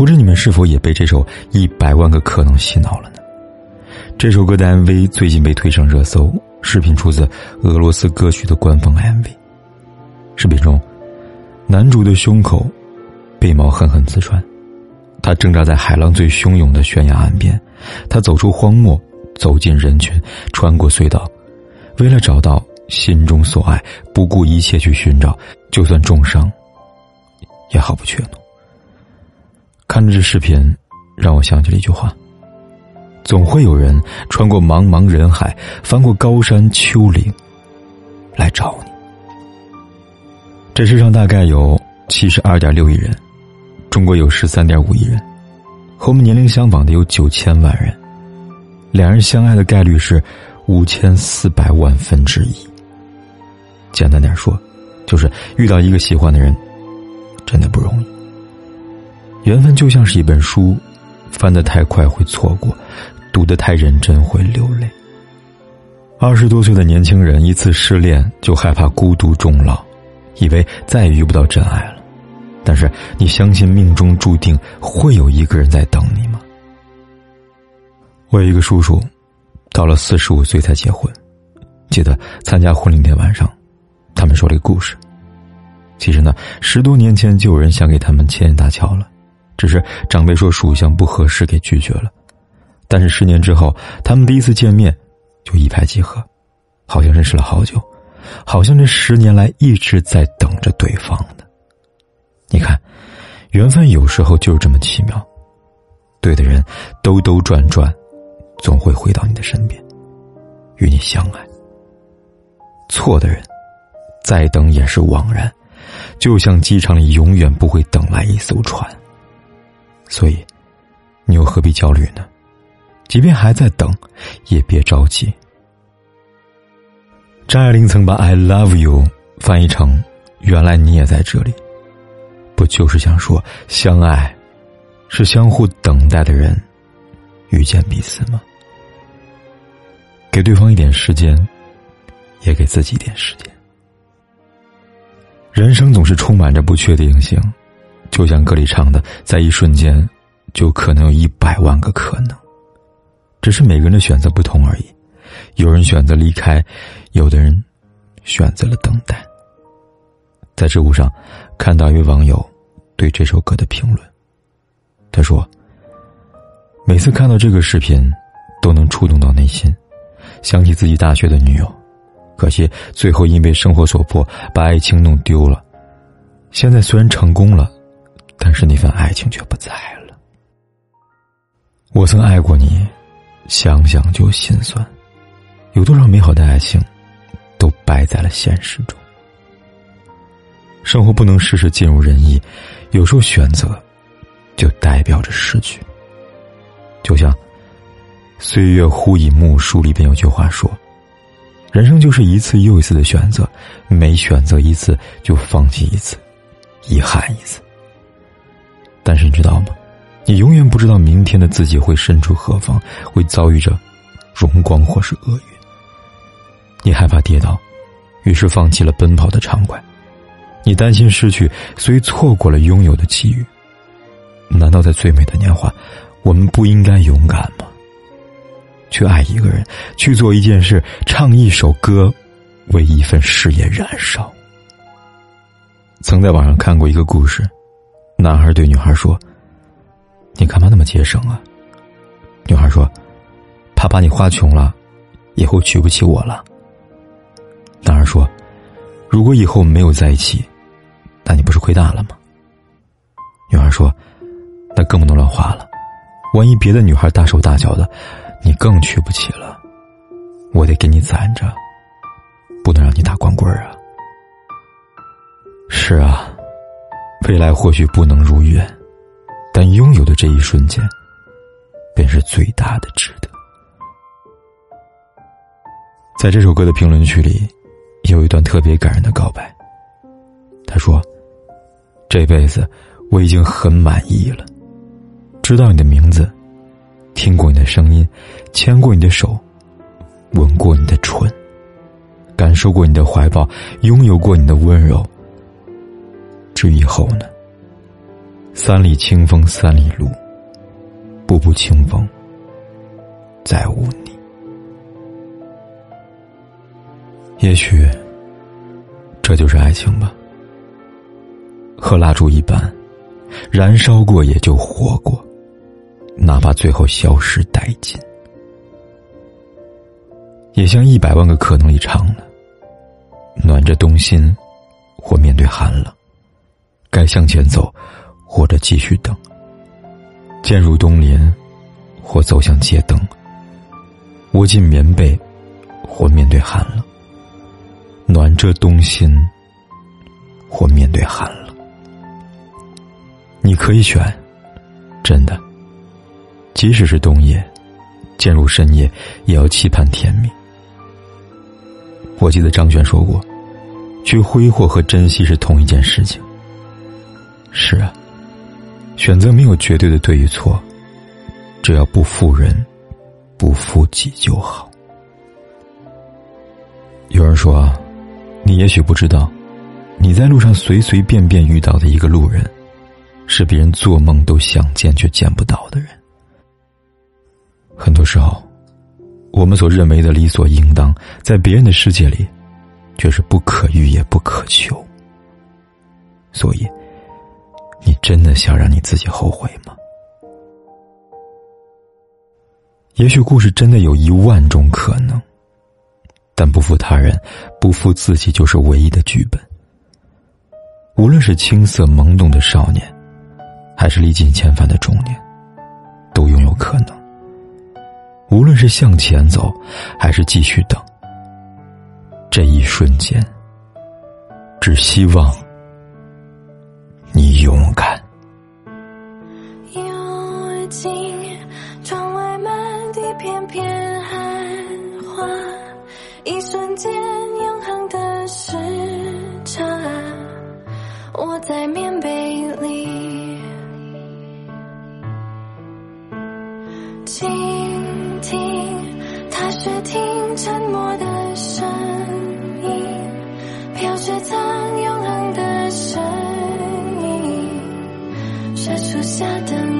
不知你们是否也被这首《一百万个可能》洗脑了呢？这首歌的 MV 最近被推上热搜，视频出自俄罗斯歌曲的官方 MV。视频中，男主的胸口被毛狠狠刺穿，他挣扎在海浪最汹涌的悬崖岸边，他走出荒漠，走进人群，穿过隧道，为了找到心中所爱，不顾一切去寻找，就算重伤，也毫不怯懦。看着这视频，让我想起了一句话：总会有人穿过茫茫人海，翻过高山丘陵，来找你。这世上大概有七十二点六亿人，中国有十三点五亿人，和我们年龄相仿的有九千万人，两人相爱的概率是五千四百万分之一。简单点说，就是遇到一个喜欢的人，真的不容易。缘分就像是一本书，翻得太快会错过，读得太认真会流泪。二十多岁的年轻人一次失恋就害怕孤独终老，以为再也遇不到真爱了。但是你相信命中注定会有一个人在等你吗？我有一个叔叔，到了四十五岁才结婚。记得参加婚礼那晚上，他们说了一个故事。其实呢，十多年前就有人想给他们牵线搭桥了。只是长辈说属相不合适，给拒绝了。但是十年之后，他们第一次见面，就一拍即合，好像认识了好久，好像这十年来一直在等着对方的。你看，缘分有时候就是这么奇妙，对的人兜兜转转，总会回到你的身边，与你相爱。错的人，再等也是枉然，就像机场里永远不会等来一艘船。所以，你又何必焦虑呢？即便还在等，也别着急。张爱玲曾把 “I love you” 翻译成“原来你也在这里”，不就是想说，相爱是相互等待的人遇见彼此吗？给对方一点时间，也给自己一点时间。人生总是充满着不确定性。就像歌里唱的，在一瞬间，就可能有一百万个可能，只是每个人的选择不同而已。有人选择离开，有的人选择了等待。在知乎上看到一位网友对这首歌的评论，他说：“每次看到这个视频，都能触动到内心，想起自己大学的女友，可惜最后因为生活所迫，把爱情弄丢了。现在虽然成功了。”但是那份爱情却不在了。我曾爱过你，想想就心酸。有多少美好的爱情，都败在了现实中。生活不能事事尽如人意，有时候选择，就代表着失去。就像《岁月忽已暮》书里边有句话说：“人生就是一次又一次的选择，每选择一次就放弃一次，遗憾一次。”但是你知道吗？你永远不知道明天的自己会身处何方，会遭遇着荣光或是厄运。你害怕跌倒，于是放弃了奔跑的畅快；你担心失去，所以错过了拥有的机遇。难道在最美的年华，我们不应该勇敢吗？去爱一个人，去做一件事，唱一首歌，为一份事业燃烧。曾在网上看过一个故事。男孩对女孩说：“你干嘛那么节省啊？”女孩说：“怕把你花穷了，以后娶不起我了。”男孩说：“如果以后没有在一起，那你不是亏大了吗？”女孩说：“那更不能乱花了，万一别的女孩大手大脚的，你更娶不起了。我得给你攒着，不能让你打光棍啊。”是啊。未来或许不能如愿，但拥有的这一瞬间，便是最大的值得。在这首歌的评论区里，有一段特别感人的告白。他说：“这辈子我已经很满意了，知道你的名字，听过你的声音，牵过你的手，吻过你的唇，感受过你的怀抱，拥有过你的温柔。至以后呢？三里清风三里路，步步清风，再无你。也许，这就是爱情吧。”和蜡烛一般，燃烧过也就活过，哪怕最后消失殆尽，也像一百万个可能里唱的：暖着冬心，或面对寒冷；该向前走，或者继续等；渐入冬林，或走向街灯；窝进棉被，或面对寒冷；暖着冬心，或面对寒冷。你可以选，真的。即使是冬夜，渐入深夜，也要期盼天明。我记得张悬说过：“去挥霍和珍惜是同一件事情。”是啊，选择没有绝对的对与错，只要不负人，不负己就好。有人说，你也许不知道，你在路上随随便便遇到的一个路人。是别人做梦都想见却见不到的人。很多时候，我们所认为的理所应当，在别人的世界里，却是不可遇也不可求。所以，你真的想让你自己后悔吗？也许故事真的有一万种可能，但不负他人，不负自己，就是唯一的剧本。无论是青涩懵懂的少年。还是历尽千帆的中年，都拥有可能。无论是向前走，还是继续等，这一瞬间，只希望你勇敢。又进窗外满地片片寒花，一瞬间永恒的时差，我在棉被里。倾听，踏雪听沉默的声音，飘雪藏永下的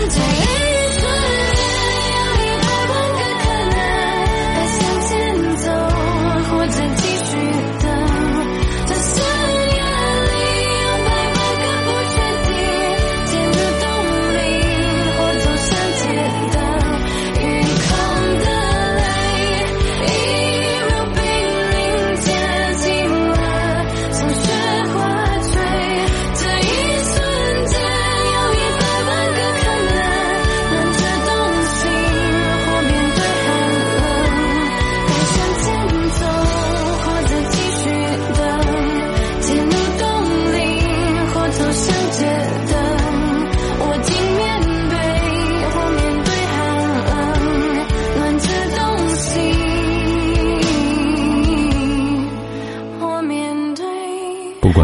Monday.